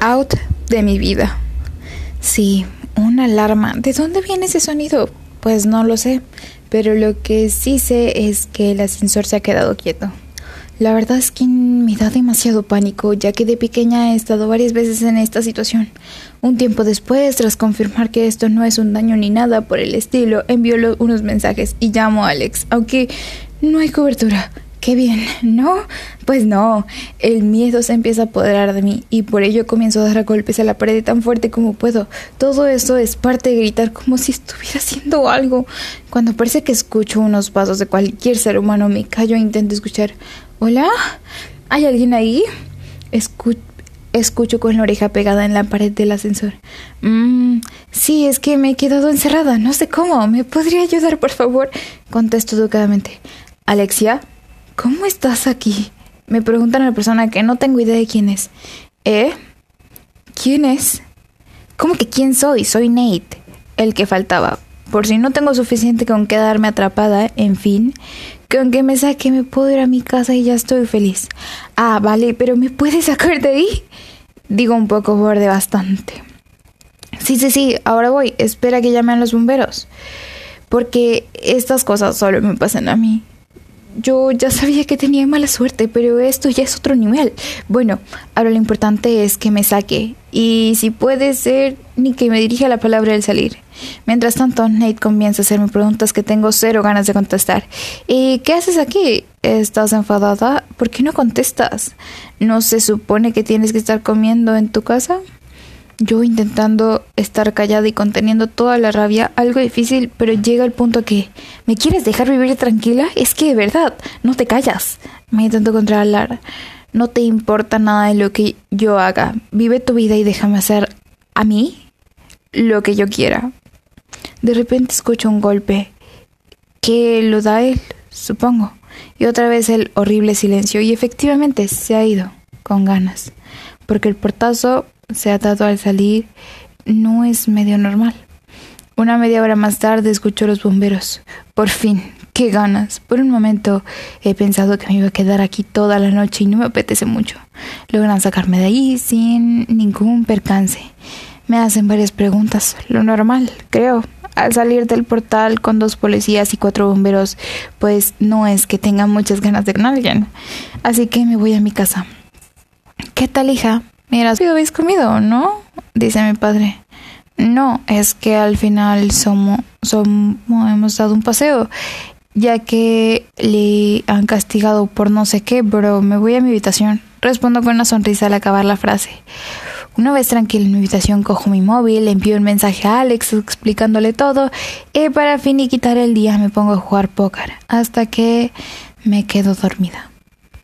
out de mi vida. Sí, una alarma. ¿De dónde viene ese sonido? Pues no lo sé, pero lo que sí sé es que el ascensor se ha quedado quieto. La verdad es que me da demasiado pánico, ya que de pequeña he estado varias veces en esta situación. Un tiempo después, tras confirmar que esto no es un daño ni nada por el estilo, envió unos mensajes y llamo a Alex, aunque no hay cobertura. Qué bien, ¿no? Pues no, el miedo se empieza a apoderar de mí y por ello comienzo a dar golpes a la pared tan fuerte como puedo. Todo eso es parte de gritar como si estuviera haciendo algo. Cuando parece que escucho unos pasos de cualquier ser humano, me callo e intento escuchar. ¿Hola? ¿Hay alguien ahí? escucho con la oreja pegada en la pared del ascensor. Mmm, sí, es que me he quedado encerrada, no sé cómo. ¿Me podría ayudar, por favor? Contesto educadamente. Alexia, ¿Cómo estás aquí? Me preguntan a la persona que no tengo idea de quién es. ¿Eh? ¿Quién es? ¿Cómo que quién soy? Soy Nate, el que faltaba. Por si no tengo suficiente con quedarme atrapada, en fin, con que me saque me puedo ir a mi casa y ya estoy feliz. Ah, vale, pero ¿me puedes sacar de ahí? Digo un poco borde bastante. Sí, sí, sí, ahora voy. Espera que llamen los bomberos. Porque estas cosas solo me pasan a mí. Yo ya sabía que tenía mala suerte, pero esto ya es otro nivel. Bueno, ahora lo importante es que me saque. Y si puede ser, ni que me dirija la palabra al salir. Mientras tanto, Nate comienza a hacerme preguntas que tengo cero ganas de contestar. ¿Y qué haces aquí? ¿Estás enfadada? ¿Por qué no contestas? ¿No se supone que tienes que estar comiendo en tu casa? Yo intentando estar callada y conteniendo toda la rabia, algo difícil, pero llega el punto que ¿me quieres dejar vivir tranquila? Es que de verdad, no te callas. Me intento controlar. No te importa nada de lo que yo haga. Vive tu vida y déjame hacer a mí lo que yo quiera. De repente escucho un golpe que lo da él, supongo. Y otra vez el horrible silencio y efectivamente se ha ido con ganas, porque el portazo se ha dado al salir no es medio normal. Una media hora más tarde escucho a los bomberos. Por fin, qué ganas. Por un momento he pensado que me iba a quedar aquí toda la noche y no me apetece mucho. Logran sacarme de ahí sin ningún percance. Me hacen varias preguntas, lo normal, creo. Al salir del portal con dos policías y cuatro bomberos, pues no es que tenga muchas ganas de con alguien. Así que me voy a mi casa. ¿Qué tal, hija? Mira, ¿sí habéis comido, no? Dice mi padre. No, es que al final somos, somos, hemos dado un paseo, ya que le han castigado por no sé qué, pero me voy a mi habitación. Respondo con una sonrisa al acabar la frase. Una vez tranquila en mi habitación cojo mi móvil, envío un mensaje a Alex explicándole todo y para finiquitar el día me pongo a jugar póker hasta que me quedo dormida.